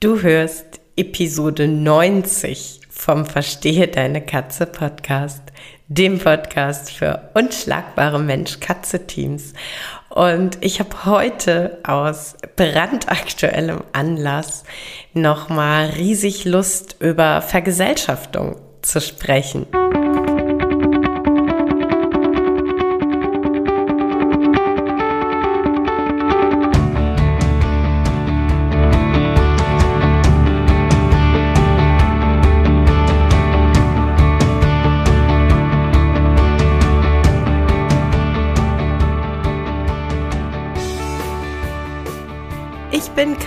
Du hörst Episode 90 vom Verstehe deine Katze Podcast, dem Podcast für unschlagbare Mensch-Katze-Teams. Und ich habe heute aus brandaktuellem Anlass nochmal riesig Lust über Vergesellschaftung zu sprechen.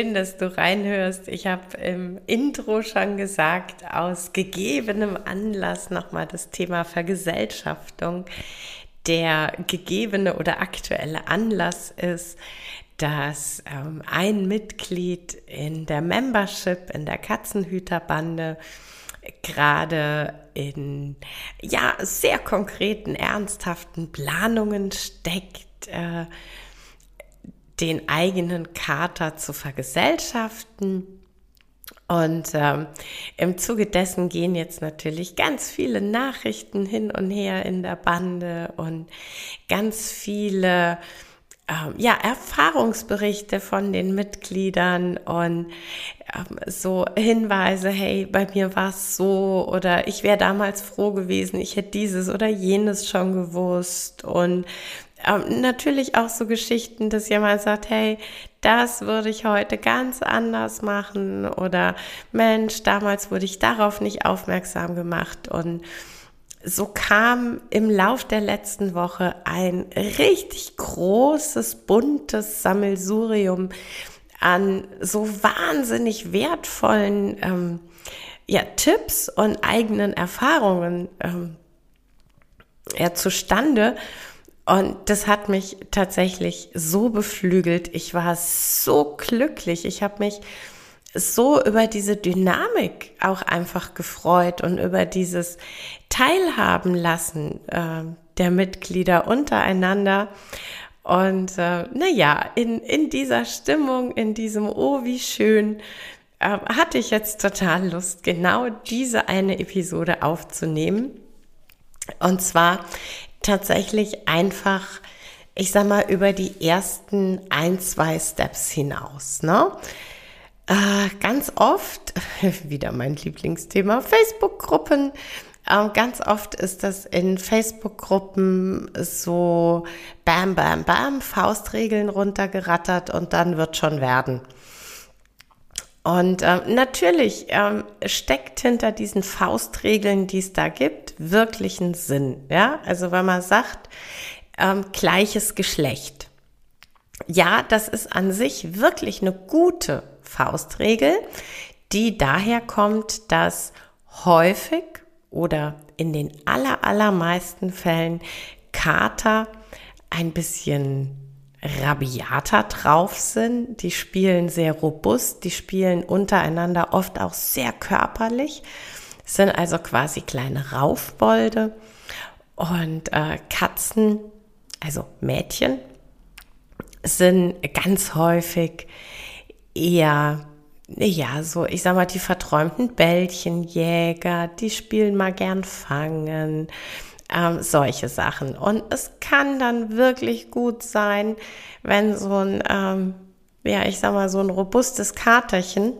Schön, dass du reinhörst. Ich habe im Intro schon gesagt, aus gegebenem Anlass nochmal das Thema Vergesellschaftung. Der gegebene oder aktuelle Anlass ist, dass ähm, ein Mitglied in der Membership, in der Katzenhüterbande, gerade in ja sehr konkreten, ernsthaften Planungen steckt. Äh, den eigenen Kater zu vergesellschaften. Und ähm, im Zuge dessen gehen jetzt natürlich ganz viele Nachrichten hin und her in der Bande und ganz viele ähm, ja, Erfahrungsberichte von den Mitgliedern und ähm, so Hinweise, hey, bei mir war es so oder ich wäre damals froh gewesen, ich hätte dieses oder jenes schon gewusst und natürlich auch so Geschichten, dass jemand sagt, hey, das würde ich heute ganz anders machen oder Mensch, damals wurde ich darauf nicht aufmerksam gemacht und so kam im Lauf der letzten Woche ein richtig großes, buntes Sammelsurium an so wahnsinnig wertvollen ähm, ja, Tipps und eigenen Erfahrungen ähm, ja, zustande. Und das hat mich tatsächlich so beflügelt. Ich war so glücklich. Ich habe mich so über diese Dynamik auch einfach gefreut und über dieses Teilhaben lassen äh, der Mitglieder untereinander. Und äh, naja, in, in dieser Stimmung, in diesem Oh, wie schön, äh, hatte ich jetzt total Lust, genau diese eine Episode aufzunehmen. Und zwar tatsächlich einfach, ich sag mal, über die ersten ein, zwei Steps hinaus. Ne? Äh, ganz oft, wieder mein Lieblingsthema, Facebook-Gruppen. Äh, ganz oft ist das in Facebook-Gruppen so Bam, Bam, Bam, Faustregeln runtergerattert und dann wird schon werden. Und äh, natürlich ähm, steckt hinter diesen Faustregeln, die es da gibt, wirklich ein Sinn. Ja, also wenn man sagt, ähm, gleiches Geschlecht. Ja, das ist an sich wirklich eine gute Faustregel, die daher kommt, dass häufig oder in den aller, allermeisten Fällen Kater ein bisschen rabiater drauf sind. Die spielen sehr robust, die spielen untereinander oft auch sehr körperlich, sind also quasi kleine Raufbolde. Und äh, Katzen, also Mädchen, sind ganz häufig eher, ja, so, ich sag mal, die verträumten Bällchenjäger, die spielen mal gern fangen ähm, solche Sachen. Und es kann dann wirklich gut sein, wenn so ein, ähm, ja, ich sag mal, so ein robustes Katerchen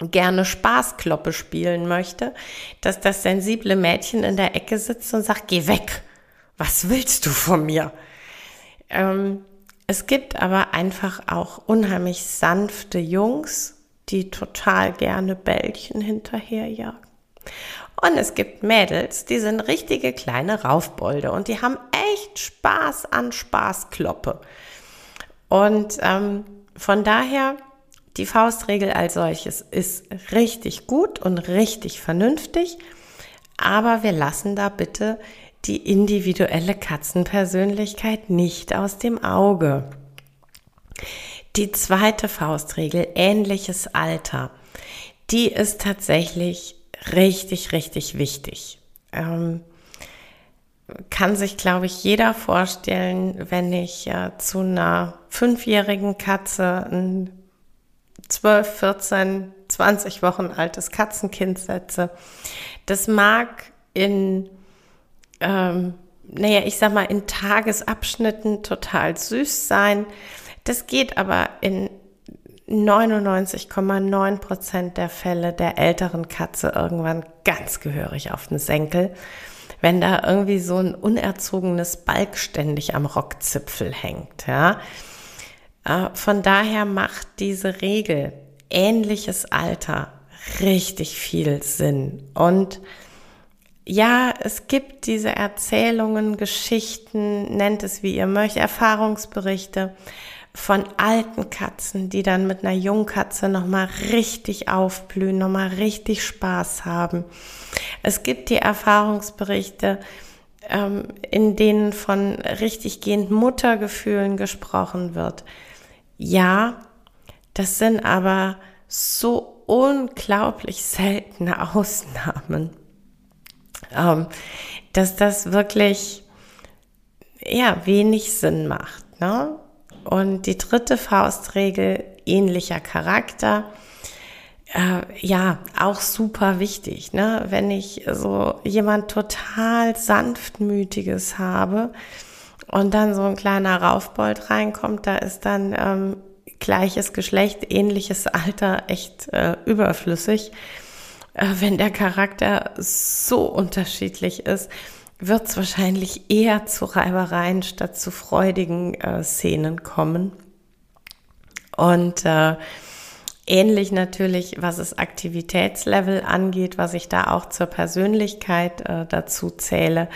gerne Spaßkloppe spielen möchte, dass das sensible Mädchen in der Ecke sitzt und sagt, geh weg. Was willst du von mir? Ähm, es gibt aber einfach auch unheimlich sanfte Jungs, die total gerne Bällchen hinterherjagen. Und es gibt Mädels, die sind richtige kleine Raufbolde und die haben echt Spaß an Spaßkloppe. Und ähm, von daher, die Faustregel als solches ist richtig gut und richtig vernünftig, aber wir lassen da bitte die individuelle Katzenpersönlichkeit nicht aus dem Auge. Die zweite Faustregel, ähnliches Alter, die ist tatsächlich richtig, richtig wichtig. Ähm, kann sich, glaube ich, jeder vorstellen, wenn ich äh, zu einer fünfjährigen Katze ein 12, 14, 20 Wochen altes Katzenkind setze. Das mag in, ähm, naja, ich sag mal, in Tagesabschnitten total süß sein. Das geht aber in 99,9 Prozent der Fälle der älteren Katze irgendwann ganz gehörig auf den Senkel, wenn da irgendwie so ein unerzogenes Balk ständig am Rockzipfel hängt, ja. Äh, von daher macht diese Regel ähnliches Alter richtig viel Sinn und ja, es gibt diese Erzählungen, Geschichten, nennt es wie ihr möchtet, Erfahrungsberichte von alten Katzen, die dann mit einer Jungkatze nochmal richtig aufblühen, nochmal richtig Spaß haben. Es gibt die Erfahrungsberichte, ähm, in denen von richtig gehenden Muttergefühlen gesprochen wird. Ja, das sind aber so unglaublich seltene Ausnahmen, ähm, dass das wirklich ja wenig Sinn macht. Ne? Und die dritte Faustregel, ähnlicher Charakter, äh, ja, auch super wichtig. Ne? Wenn ich so jemand total sanftmütiges habe und dann so ein kleiner Raufbold reinkommt, da ist dann ähm, gleiches Geschlecht, ähnliches Alter echt äh, überflüssig. Äh, wenn der Charakter so unterschiedlich ist, wird es wahrscheinlich eher zu Reibereien statt zu freudigen äh, Szenen kommen. Und äh, ähnlich natürlich, was das Aktivitätslevel angeht, was ich da auch zur Persönlichkeit äh, dazu zähle.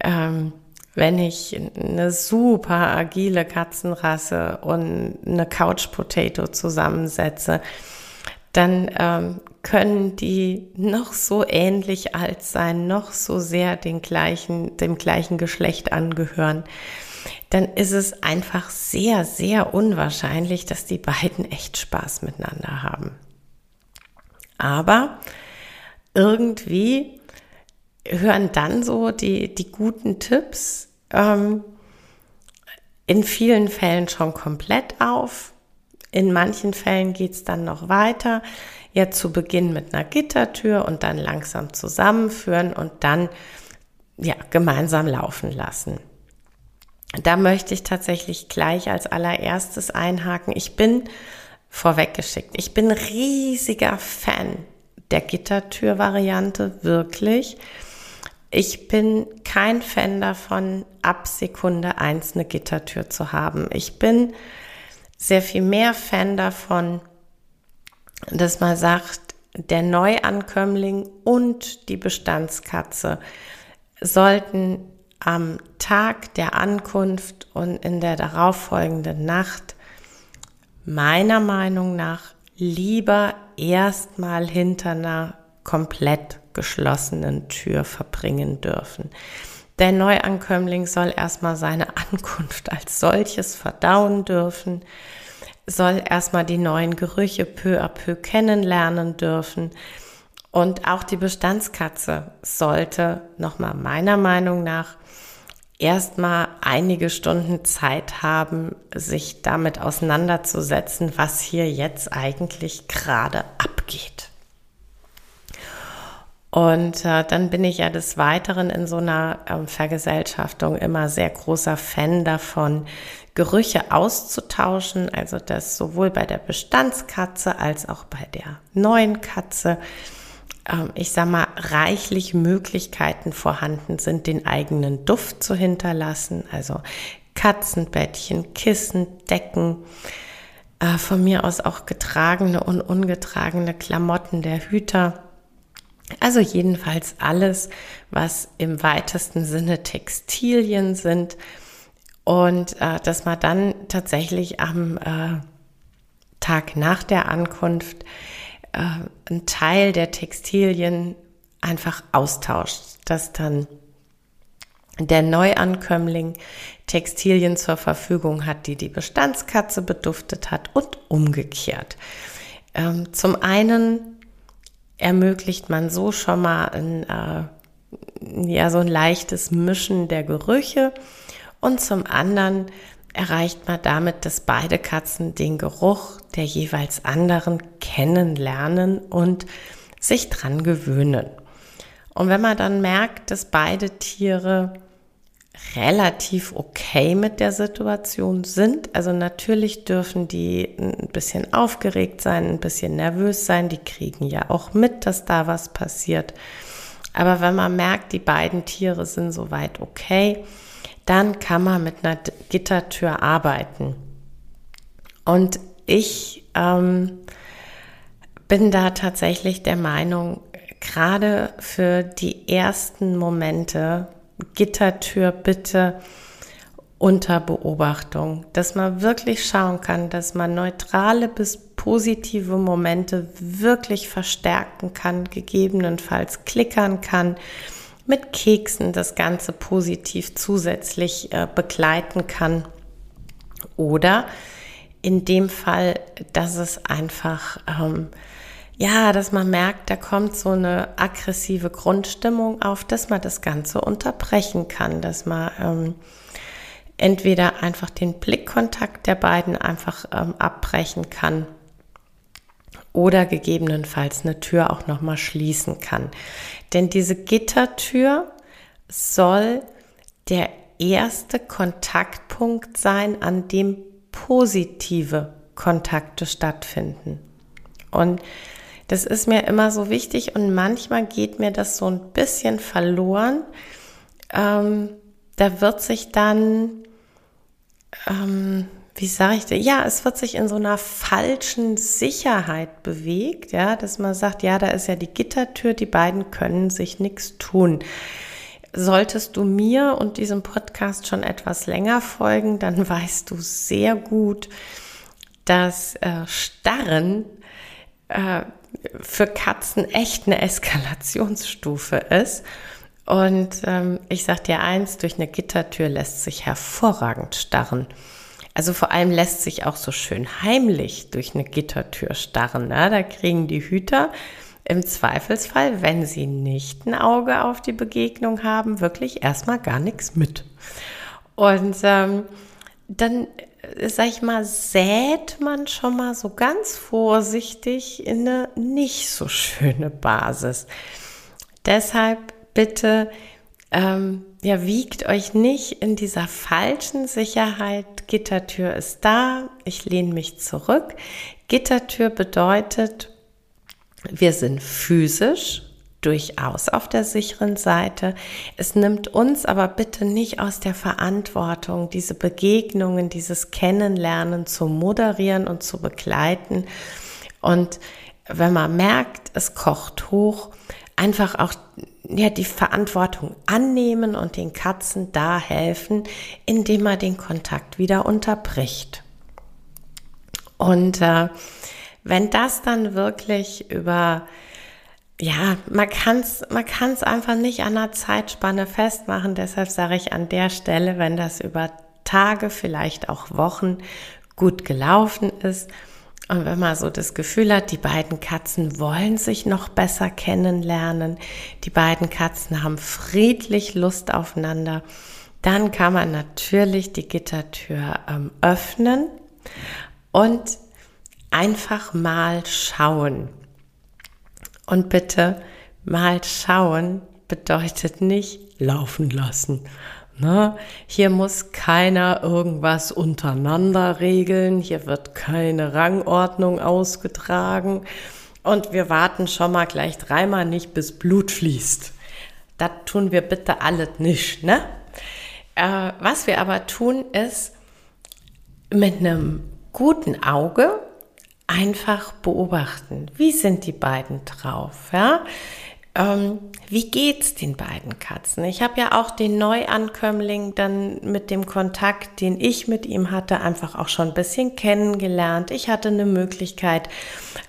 Ähm, wenn ich eine super agile Katzenrasse und eine Couch Potato zusammensetze, dann ähm, können die noch so ähnlich alt sein, noch so sehr den gleichen, dem gleichen Geschlecht angehören, dann ist es einfach sehr, sehr unwahrscheinlich, dass die beiden echt Spaß miteinander haben. Aber irgendwie hören dann so die, die guten Tipps ähm, in vielen Fällen schon komplett auf. In manchen Fällen geht es dann noch weiter ja zu Beginn mit einer Gittertür und dann langsam zusammenführen und dann ja gemeinsam laufen lassen. Da möchte ich tatsächlich gleich als allererstes einhaken. Ich bin vorweggeschickt. Ich bin riesiger Fan der Gittertür-Variante, wirklich. Ich bin kein Fan davon, ab Sekunde eins eine Gittertür zu haben. Ich bin sehr viel mehr Fan davon, dass man sagt, der Neuankömmling und die Bestandskatze sollten am Tag der Ankunft und in der darauffolgenden Nacht meiner Meinung nach lieber erstmal hinter einer komplett geschlossenen Tür verbringen dürfen. Der Neuankömmling soll erstmal seine Ankunft als solches verdauen dürfen soll erstmal die neuen Gerüche peu à peu kennenlernen dürfen. Und auch die Bestandskatze sollte nochmal meiner Meinung nach erstmal einige Stunden Zeit haben, sich damit auseinanderzusetzen, was hier jetzt eigentlich gerade abgeht. Und äh, dann bin ich ja des Weiteren in so einer ähm, Vergesellschaftung immer sehr großer Fan davon, Gerüche auszutauschen, also dass sowohl bei der Bestandskatze als auch bei der neuen Katze, ähm, ich sag mal, reichlich Möglichkeiten vorhanden sind, den eigenen Duft zu hinterlassen, also Katzenbettchen, Kissen, Decken, äh, von mir aus auch getragene und ungetragene Klamotten der Hüter Also jedenfalls alles, was im weitesten Sinne Textilien sind und äh, dass man dann tatsächlich am äh, Tag nach der Ankunft äh, einen Teil der Textilien einfach austauscht, dass dann der Neuankömmling Textilien zur Verfügung hat, die die Bestandskatze beduftet hat und umgekehrt. Ähm, zum einen ermöglicht man so schon mal ein, äh, ja, so ein leichtes Mischen der Gerüche und zum anderen erreicht man damit, dass beide Katzen den Geruch der jeweils anderen kennenlernen und sich dran gewöhnen. Und wenn man dann merkt, dass beide Tiere relativ okay mit der Situation sind. Also natürlich dürfen die ein bisschen aufgeregt sein, ein bisschen nervös sein. Die kriegen ja auch mit, dass da was passiert. Aber wenn man merkt, die beiden Tiere sind soweit okay, dann kann man mit einer Gittertür arbeiten. Und ich ähm, bin da tatsächlich der Meinung, gerade für die ersten Momente Gittertür bitte unter Beobachtung, dass man wirklich schauen kann, dass man neutrale bis positive Momente wirklich verstärken kann, gegebenenfalls klickern kann, mit Keksen das Ganze positiv zusätzlich äh, begleiten kann. Oder in dem Fall, dass es einfach ähm, ja, dass man merkt, da kommt so eine aggressive Grundstimmung auf, dass man das Ganze unterbrechen kann, dass man ähm, entweder einfach den Blickkontakt der beiden einfach ähm, abbrechen kann oder gegebenenfalls eine Tür auch noch mal schließen kann. Denn diese Gittertür soll der erste Kontaktpunkt sein, an dem positive Kontakte stattfinden. Und das ist mir immer so wichtig und manchmal geht mir das so ein bisschen verloren. Ähm, da wird sich dann, ähm, wie sage ich das? Ja, es wird sich in so einer falschen Sicherheit bewegt, ja, dass man sagt, ja, da ist ja die Gittertür, die beiden können sich nichts tun. Solltest du mir und diesem Podcast schon etwas länger folgen, dann weißt du sehr gut, dass äh, Starren äh, für Katzen echt eine Eskalationsstufe ist. Und ähm, ich sag dir eins, durch eine Gittertür lässt sich hervorragend starren. Also vor allem lässt sich auch so schön heimlich durch eine Gittertür starren. Ne? Da kriegen die Hüter im Zweifelsfall, wenn sie nicht ein Auge auf die Begegnung haben, wirklich erstmal gar nichts mit. Und ähm, dann sag ich mal, sät man schon mal so ganz vorsichtig in eine nicht so schöne Basis. Deshalb bitte, ähm, ja, wiegt euch nicht in dieser falschen Sicherheit. Gittertür ist da, ich lehne mich zurück. Gittertür bedeutet, wir sind physisch durchaus auf der sicheren Seite. Es nimmt uns aber bitte nicht aus der Verantwortung, diese Begegnungen, dieses Kennenlernen zu moderieren und zu begleiten. Und wenn man merkt, es kocht hoch, einfach auch ja, die Verantwortung annehmen und den Katzen da helfen, indem man den Kontakt wieder unterbricht. Und äh, wenn das dann wirklich über ja, man kann es man kann's einfach nicht an einer Zeitspanne festmachen. Deshalb sage ich an der Stelle, wenn das über Tage, vielleicht auch Wochen gut gelaufen ist und wenn man so das Gefühl hat, die beiden Katzen wollen sich noch besser kennenlernen, die beiden Katzen haben friedlich Lust aufeinander, dann kann man natürlich die Gittertür ähm, öffnen und einfach mal schauen. Und bitte mal schauen bedeutet nicht laufen lassen. Ne? Hier muss keiner irgendwas untereinander regeln, hier wird keine Rangordnung ausgetragen und wir warten schon mal gleich dreimal nicht, bis Blut fließt. Das tun wir bitte alles nicht. Ne? Äh, was wir aber tun, ist mit einem guten Auge einfach beobachten. Wie sind die beiden drauf? Ja? ähm, wie geht's den beiden Katzen? Ich habe ja auch den Neuankömmling dann mit dem Kontakt, den ich mit ihm hatte, einfach auch schon ein bisschen kennengelernt. Ich hatte eine Möglichkeit,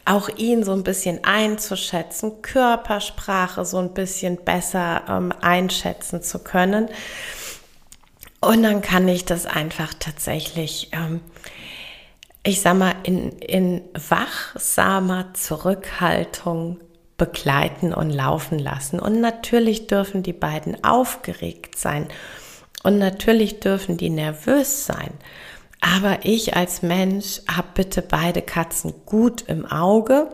auch ihn so ein bisschen einzuschätzen, Körpersprache so ein bisschen besser ähm, einschätzen zu können. Und dann kann ich das einfach tatsächlich, ähm, ich sag mal, in, in wachsamer Zurückhaltung begleiten und laufen lassen. Und natürlich dürfen die beiden aufgeregt sein. Und natürlich dürfen die nervös sein. Aber ich als Mensch habe bitte beide Katzen gut im Auge.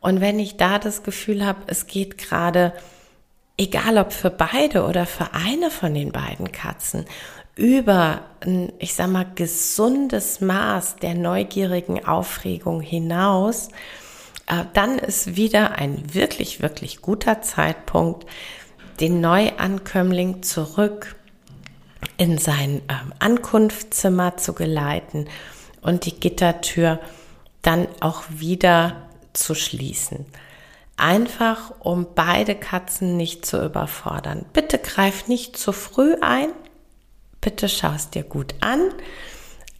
Und wenn ich da das Gefühl habe, es geht gerade, egal ob für beide oder für eine von den beiden Katzen, über ein, ich sag mal, gesundes Maß der neugierigen Aufregung hinaus, äh, dann ist wieder ein wirklich, wirklich guter Zeitpunkt, den Neuankömmling zurück in sein ähm, Ankunftszimmer zu geleiten und die Gittertür dann auch wieder zu schließen. Einfach, um beide Katzen nicht zu überfordern. Bitte greif nicht zu früh ein. Bitte schau es dir gut an.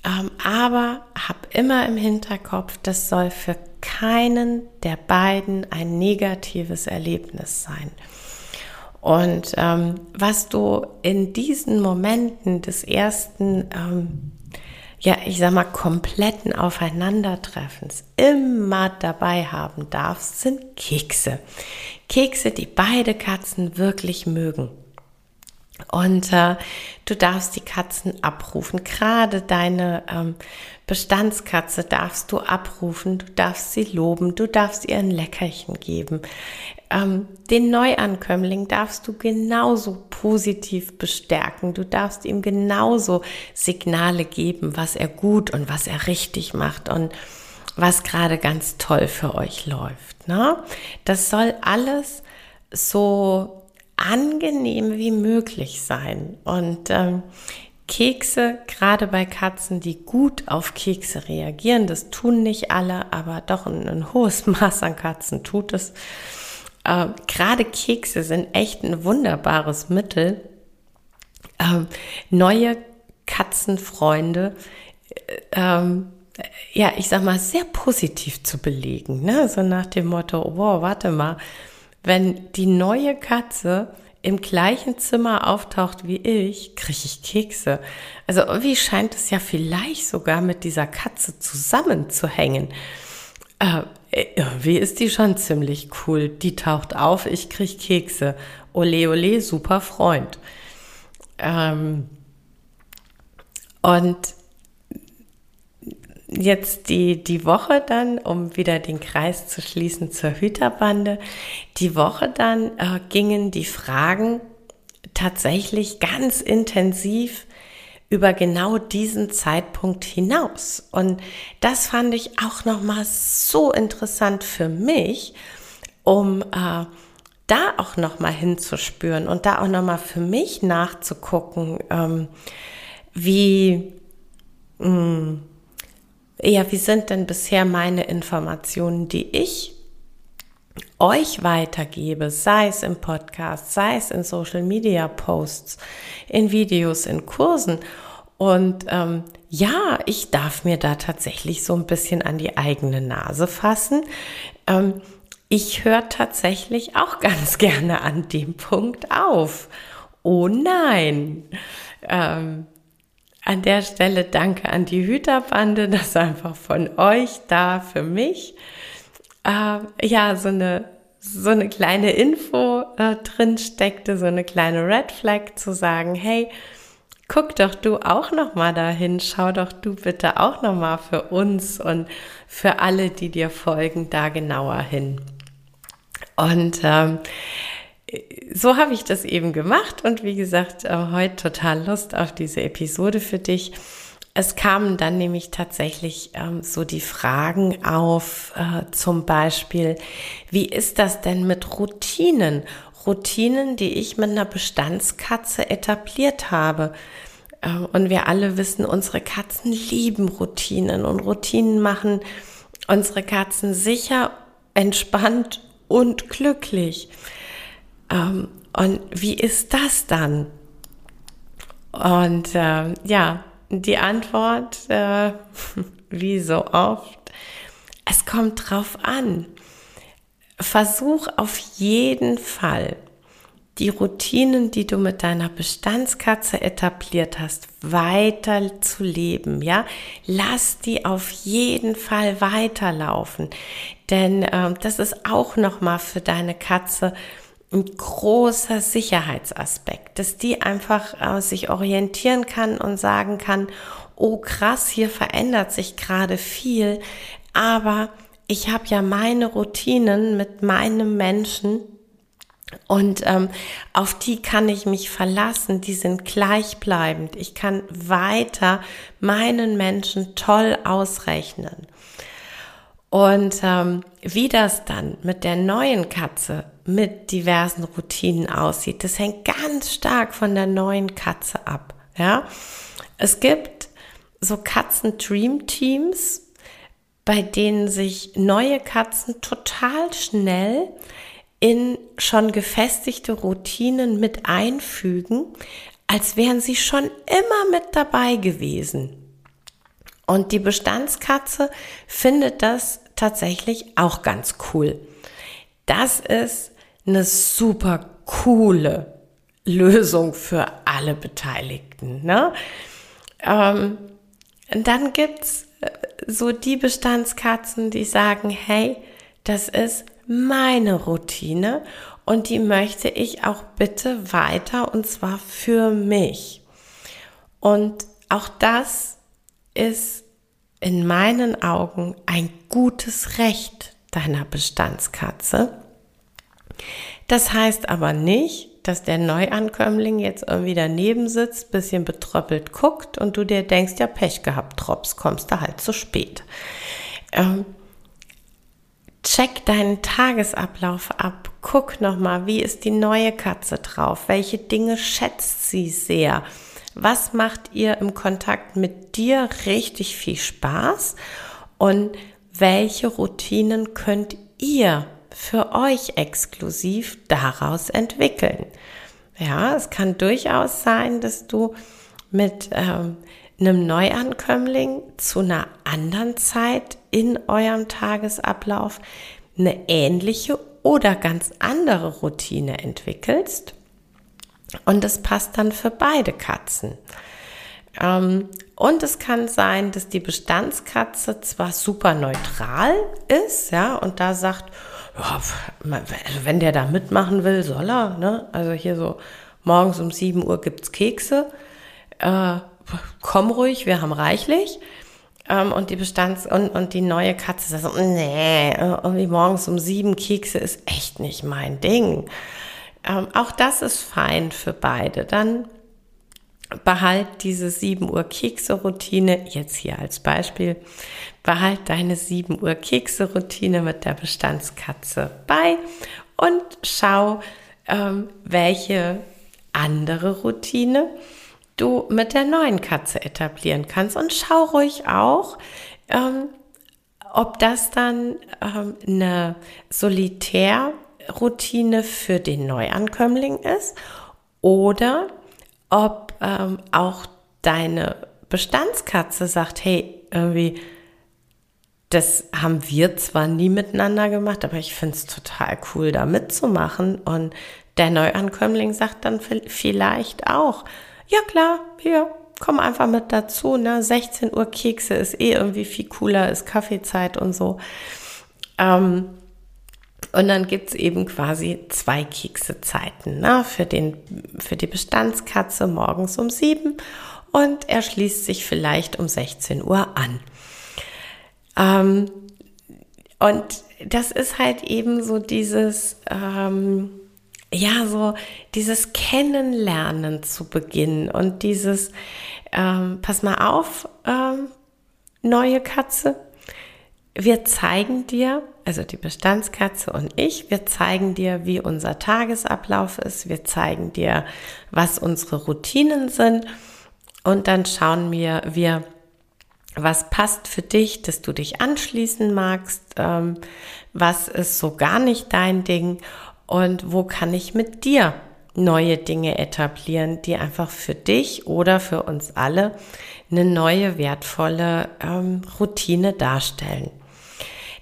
Ähm, aber hab immer im Hinterkopf, das soll für keinen der beiden ein negatives Erlebnis sein. Und ähm, was du in diesen Momenten des ersten, ähm, ja, ich sag mal, kompletten Aufeinandertreffens immer dabei haben darfst, sind Kekse. Kekse, die beide Katzen wirklich mögen. Und äh, du darfst die Katzen abrufen. Gerade deine ähm, Bestandskatze darfst du abrufen. Du darfst sie loben. Du darfst ihr ein Leckerchen geben. Ähm, den Neuankömmling darfst du genauso positiv bestärken. Du darfst ihm genauso Signale geben, was er gut und was er richtig macht und was gerade ganz toll für euch läuft. Ne? Das soll alles so angenehm wie möglich sein. Und ähm, Kekse, gerade bei Katzen, die gut auf Kekse reagieren, das tun nicht alle, aber doch ein, ein hohes Maß an Katzen tut es. Äh, gerade Kekse sind echt ein wunderbares Mittel, äh, neue Katzenfreunde, äh, ähm, ja, ich sag mal, sehr positiv zu belegen. Ne? So nach dem Motto, wow, warte mal, wenn die neue Katze im gleichen Zimmer auftaucht wie ich, kriege ich Kekse. Also irgendwie scheint es ja vielleicht sogar mit dieser Katze zusammenzuhängen. Äh, irgendwie ist die schon ziemlich cool. Die taucht auf, ich kriege Kekse. Ole, ole, super Freund. Ähm, und jetzt die, die Woche dann, um wieder den Kreis zu schließen zur Hüterbande, die Woche dann äh, gingen die Fragen tatsächlich ganz intensiv über genau diesen Zeitpunkt hinaus. Und das fand ich auch nochmal so interessant für mich, um äh, da auch nochmal hinzuspüren und da auch nochmal für mich nachzugucken, ähm, wie, mh, hm, ja, wie sind denn bisher meine Informationen, die ich euch weitergebe, sei es im Podcast, sei es in Social Media Posts, in Videos, in Kursen. Und ähm, ja, ich darf mir da tatsächlich so ein bisschen an die eigene Nase fassen. Ähm, ich höre tatsächlich auch ganz gerne an dem Punkt auf. Oh nein. Ähm, an der Stelle danke an die Hüterbande, dass einfach von euch da für mich äh, ja so eine so eine kleine Info äh, drin steckte, so eine kleine Red Flag zu sagen, hey, guck doch du auch noch mal dahin, schau doch du bitte auch noch mal für uns und für alle, die dir folgen, da genauer hin. Und ähm, so habe ich das eben gemacht und wie gesagt, äh, heute total Lust auf diese Episode für dich. Es kamen dann nämlich tatsächlich ähm, so die Fragen auf, äh, zum Beispiel, wie ist das denn mit Routinen? Routinen, die ich mit einer Bestandskatze etabliert habe. Äh, und wir alle wissen, unsere Katzen lieben Routinen und Routinen machen unsere Katzen sicher, entspannt und glücklich. Ähm, und wie ist das dann? Und äh, ja, die Antwort, äh, wie so oft, es kommt drauf an. Versuch auf jeden Fall, die Routinen, die du mit deiner Bestandskatze etabliert hast, weiter zu leben, ja? Lass die auf jeden Fall weiterlaufen, denn äh, das ist auch noch mal für deine Katze ein großer Sicherheitsaspekt, dass die einfach äh, sich orientieren kann und sagen kann, oh krass, hier verändert sich gerade viel, aber ich habe ja meine Routinen mit meinem Menschen und ähm, auf die kann ich mich verlassen, die sind gleichbleibend. Ich kann weiter meinen Menschen toll ausrechnen. Und ähm, wie das dann mit der neuen Katze mit diversen Routinen aussieht, das hängt ganz stark von der neuen Katze ab. Ja, es gibt so Katzen-Dream-Teams, bei denen sich neue Katzen total schnell in schon gefestigte Routinen mit einfügen, als wären sie schon immer mit dabei gewesen. Und die Bestandskatze findet das tatsächlich auch ganz cool. Das ist eine super coole Lösung für alle Beteiligten. Ne? Ähm, dann gibt's äh, so die Bestandskatzen, die sagen, hey, das ist meine Routine und die möchte ich auch bitte weiter und zwar für mich. Und auch das ist in meinen Augen ein gutes Recht deiner Bestandskatze. Das heißt aber nicht, dass der Neuankömmling jetzt irgendwie daneben sitzt, bisschen betröppelt guckt und du dir denkst, ja, Pech gehabt, Trops, kommst du halt zu spät. Ähm, check deinen Tagesablauf ab. Guck nochmal, wie ist die neue Katze drauf? Welche Dinge schätzt sie sehr? Was macht ihr im Kontakt mit dir richtig viel Spaß? Und welche Routinen könnt ihr für euch exklusiv daraus entwickeln. Ja, es kann durchaus sein, dass du mit ähm, einem Neuankömmling zu einer anderen Zeit in eurem Tagesablauf eine ähnliche oder ganz andere Routine entwickelst. Und das passt dann für beide Katzen. Ähm, und es kann sein, dass die Bestandskatze zwar super neutral ist, ja, und da sagt, ja, wenn der da mitmachen will, soll er. Ne? Also hier so morgens um 7 Uhr gibt's Kekse. Äh, komm ruhig, wir haben reichlich. Ähm, und die Bestands- und, und die neue Katze sagt so, nee, irgendwie morgens um sieben Kekse ist echt nicht mein Ding. Ähm, auch das ist fein für beide. Dann behalt diese 7 Uhr Kekse-Routine, jetzt hier als Beispiel, behalt deine 7 Uhr Kekse-Routine mit der Bestandskatze bei und schau, ähm, welche andere Routine du mit der neuen Katze etablieren kannst. Und schau ruhig auch, ähm, ob das dann ähm, eine Solitärroutine für den Neuankömmling ist oder ob ähm, auch deine Bestandskatze sagt, hey, irgendwie, das haben wir zwar nie miteinander gemacht, aber ich finde es total cool, da mitzumachen. Und der Neuankömmling sagt dann vielleicht auch, ja klar, hier, komm einfach mit dazu. Ne? 16 Uhr Kekse ist eh irgendwie viel cooler, ist Kaffeezeit und so. Ähm, und dann gibt's eben quasi zwei Keksezeiten ne? für, den, für die Bestandskatze morgens um sieben und er schließt sich vielleicht um 16 Uhr an. Ähm, und das ist halt eben so dieses, ähm, ja, so dieses Kennenlernen zu Beginn und dieses, ähm, pass mal auf, ähm, neue Katze, wir zeigen dir, also die Bestandskatze und ich, wir zeigen dir, wie unser Tagesablauf ist, wir zeigen dir, was unsere Routinen sind und dann schauen wir, wir was passt für dich, dass du dich anschließen magst, ähm, was ist so gar nicht dein Ding und wo kann ich mit dir neue Dinge etablieren, die einfach für dich oder für uns alle eine neue, wertvolle ähm, Routine darstellen.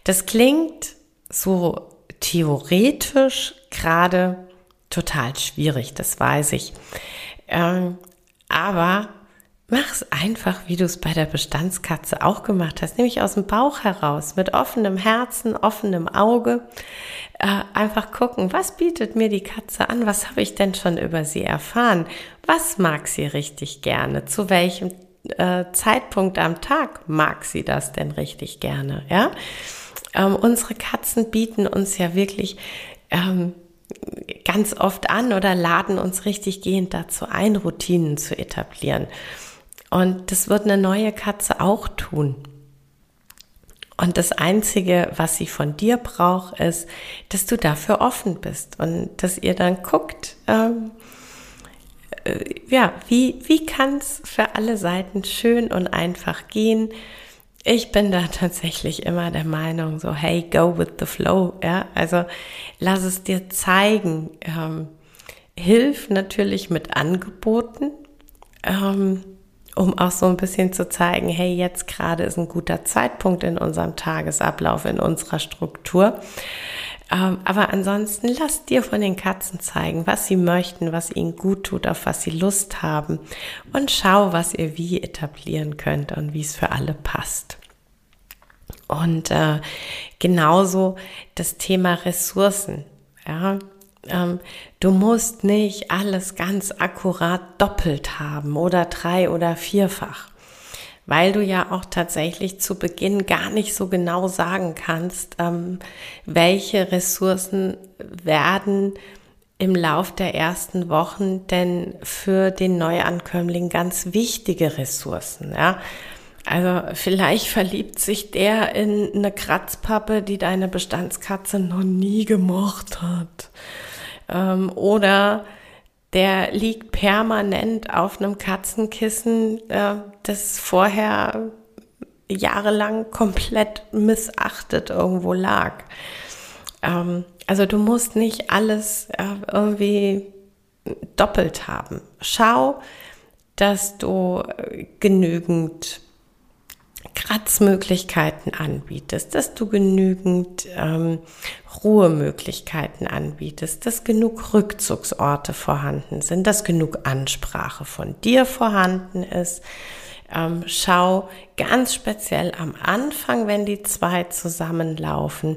Das klingt so theoretisch gerade total schwierig, das weiß ich. Ähm, aber mach es einfach, wie du es bei der Bestandskatze auch gemacht hast, nämlich aus dem Bauch heraus, mit offenem Herzen, offenem Auge. Äh, einfach gucken, was bietet mir die Katze an? Was habe ich denn schon über sie erfahren? Was mag sie richtig gerne? Zu welchem äh, Zeitpunkt am Tag mag sie das denn richtig gerne? Ja, ähm, unsere Katzen bieten uns ja wirklich ähm, ganz oft an oder laden uns richtig gehend dazu ein, Routinen zu etablieren. Und das wird eine neue Katze auch tun. Und das Einzige, was sie von dir braucht, ist, dass du dafür offen bist und dass ihr dann guckt, ähm, äh, ja, wie, wie kann es für alle Seiten schön und einfach gehen. Ich bin da tatsächlich immer der Meinung, so, hey, go with the flow, ja, also lass es dir zeigen. Ähm, hilf natürlich mit Angeboten. Ähm, um auch so ein bisschen zu zeigen, hey, jetzt gerade ist ein guter Zeitpunkt in unserem Tagesablauf, in unserer Struktur. Ähm, aber ansonsten lass dir von den Katzen zeigen, was sie möchten, was ihnen gut tut, auf was sie Lust haben und schau, was ihr wie etablieren könnt und wie es für alle passt. Und äh, genauso das Thema Ressourcen. Ja, ähm, du musst nicht alles ganz akkurat doppelt haben oder drei oder vierfach, weil du ja auch tatsächlich zu Beginn gar nicht so genau sagen kannst, ähm, welche Ressourcen werden im Lauf der ersten Wochen denn für den Neuankömmling ganz wichtige Ressourcen, ja. Also vielleicht verliebt sich der in eine Kratzpappe, die deine Bestandskatze noch nie gemocht hat. Ähm, oder der liegt permanent auf einem Katzenkissen, äh, das vorher jahrelang komplett missachtet irgendwo lag. Ähm, also du musst nicht alles äh, irgendwie doppelt haben. Schau, dass du äh, genügend Kratzmöglichkeiten anbietest, dass du genügend ähm, Ruhemöglichkeiten anbietest, dass genug Rückzugsorte vorhanden sind, dass genug Ansprache von dir vorhanden ist. Ähm, schau ganz speziell am Anfang, wenn die zwei zusammenlaufen,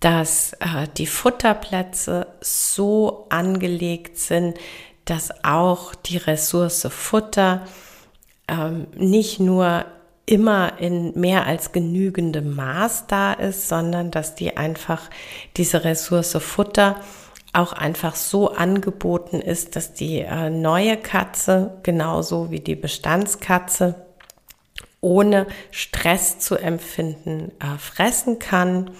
dass äh, die Futterplätze so angelegt sind, dass auch die Ressource Futter ähm, nicht nur immer in mehr als genügendem Maß da ist, sondern dass die einfach diese Ressource Futter auch einfach so angeboten ist, dass die äh, neue Katze genauso wie die Bestandskatze ohne Stress zu empfinden äh, fressen kann.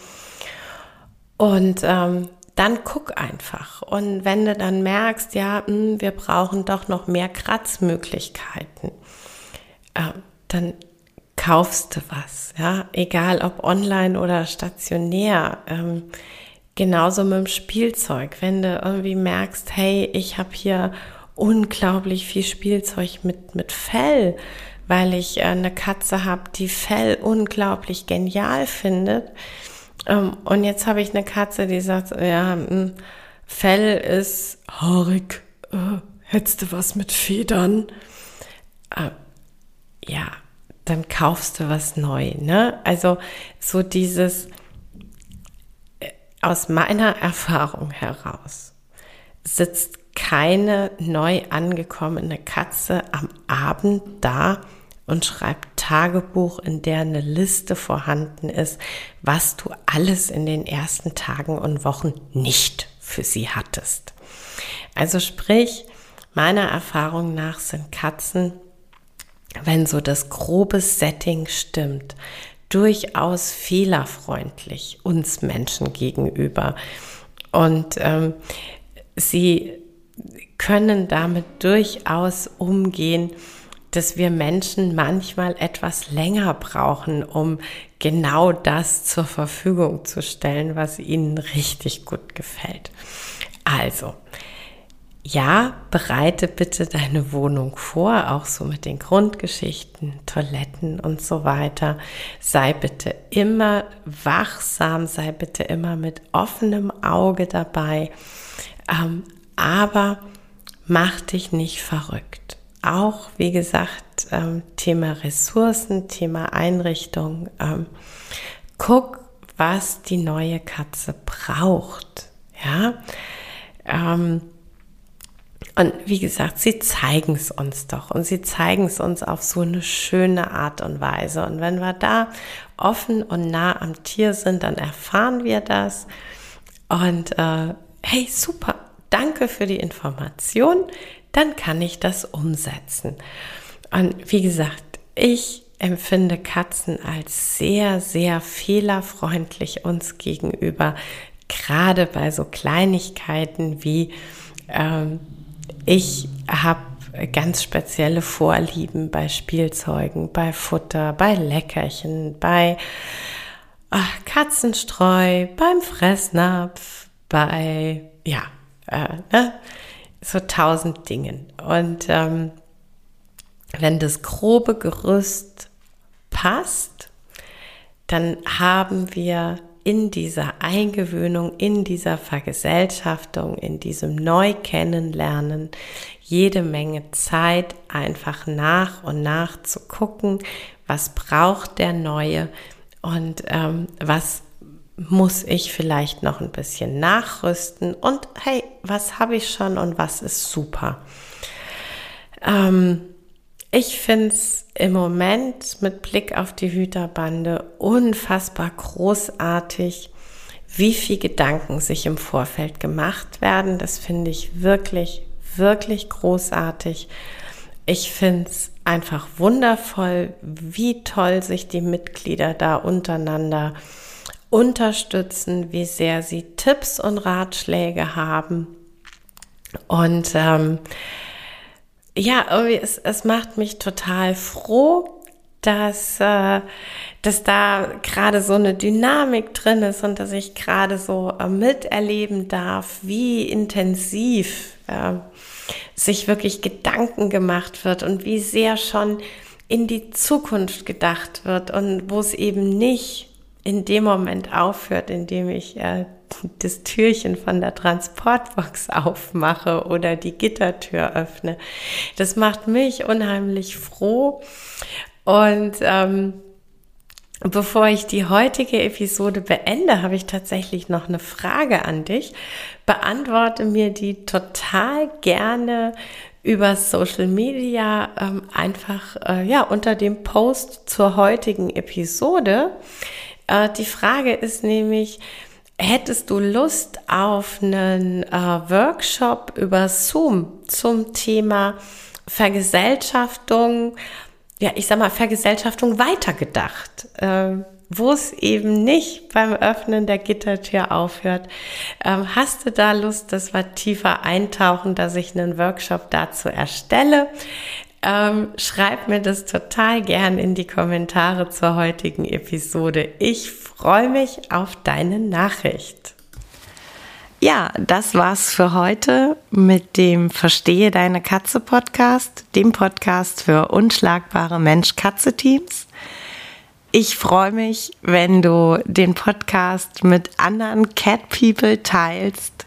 Und ähm, dann guck einfach. Und wenn du dann merkst, ja, mh, hm, wir brauchen doch noch mehr Kratzmöglichkeiten, äh, dann kaufst du was, ja, egal ob online oder stationär. Ähm, genauso mit dem Spielzeug, wenn du irgendwie merkst, hey, ich habe hier unglaublich viel Spielzeug mit mit Fell, weil ich äh, eine Katze habe, die Fell unglaublich genial findet. Ähm, und jetzt habe ich eine Katze, die sagt, ja, mh, hm, Fell ist haarig. Äh, hättest du was mit Federn? Äh, ja, dann kaufst du was neu. Ne? Also so dieses äh, aus meiner Erfahrung heraus sitzt keine neu angekommene Katze am Abend da und schreibt Tagebuch, in der eine Liste vorhanden ist, was du alles in den ersten Tagen und Wochen nicht für sie hattest. Also sprich, meiner Erfahrung nach sind Katzen wenn so das grobe Setting stimmt, durchaus fehlerfreundlich uns Menschen gegenüber. Und ähm, sie können damit durchaus umgehen, dass wir Menschen manchmal etwas länger brauchen, um genau das zur Verfügung zu stellen, was ihnen richtig gut gefällt. Also, ja, bereite bitte deine Wohnung vor, auch so mit den Grundgeschichten, Toiletten und so weiter. Sei bitte immer wachsam, sei bitte immer mit offenem Auge dabei, ähm, aber mach dich nicht verrückt. Auch, wie gesagt, ähm, Thema Ressourcen, Thema Einrichtung. Ähm, guck, was die neue Katze braucht. Ja, ähm, und wie gesagt, sie zeigen es uns doch und sie zeigen es uns auf so eine schöne Art und Weise. Und wenn wir da offen und nah am Tier sind, dann erfahren wir das. Und äh, hey, super, danke für die Information, dann kann ich das umsetzen. Und wie gesagt, ich empfinde Katzen als sehr, sehr fehlerfreundlich uns gegenüber, gerade bei so Kleinigkeiten wie ähm, ich habe ganz spezielle Vorlieben bei Spielzeugen, bei Futter, bei Leckerchen, bei ach, Katzenstreu, beim Fressnapf, bei, ja, äh, ne, so tausend Dingen. Und ähm, wenn das grobe Gerüst passt, dann haben wir in dieser Eingewöhnung, in dieser Vergesellschaftung, in diesem Neukennenlernen jede Menge Zeit, einfach nach und nach zu gucken, was braucht der Neue und ähm, was muss ich vielleicht noch ein bisschen nachrüsten und hey, was habe ich schon und was ist super. Ähm, ich finde es im Moment mit Blick auf die Hüterbande unfassbar großartig, wie viel Gedanken sich im Vorfeld gemacht werden. Das finde ich wirklich, wirklich großartig. Ich finde es einfach wundervoll, wie toll sich die Mitglieder da untereinander unterstützen, wie sehr sie Tipps und Ratschläge haben. Und ähm, ja, irgendwie es, es macht mich total froh, dass, äh, dass da gerade so eine Dynamik drin ist und dass ich gerade so äh, miterleben darf, wie intensiv äh, sich wirklich Gedanken gemacht wird und wie sehr schon in die Zukunft gedacht wird und wo es eben nicht in dem Moment aufhört, in dem ich äh, das Türchen von der Transportbox aufmache oder die Gittertür öffne. Das macht mich unheimlich froh. Und ähm, bevor ich die heutige Episode beende, habe ich tatsächlich noch eine Frage an dich. Beantworte mir die total gerne über Social Media ähm, einfach äh, ja unter dem Post zur heutigen Episode. Äh, die Frage ist nämlich, Hättest du Lust auf einen äh, Workshop über Zoom zum Thema Vergesellschaftung, ja, ich sag mal, Vergesellschaftung weitergedacht, äh, wo es eben nicht beim Öffnen der Gittertür aufhört. Ähm, hast du da Lust, dass wir tiefer eintauchen, dass ich einen Workshop dazu erstelle? Ähm, schreib mir das total gern in die Kommentare zur heutigen Episode. Ich freue mich auf deine Nachricht. Ja, das war's für heute mit dem Verstehe deine Katze Podcast, dem Podcast für unschlagbare Mensch-Katze-Teams. Ich freue mich, wenn du den Podcast mit anderen Cat People teilst,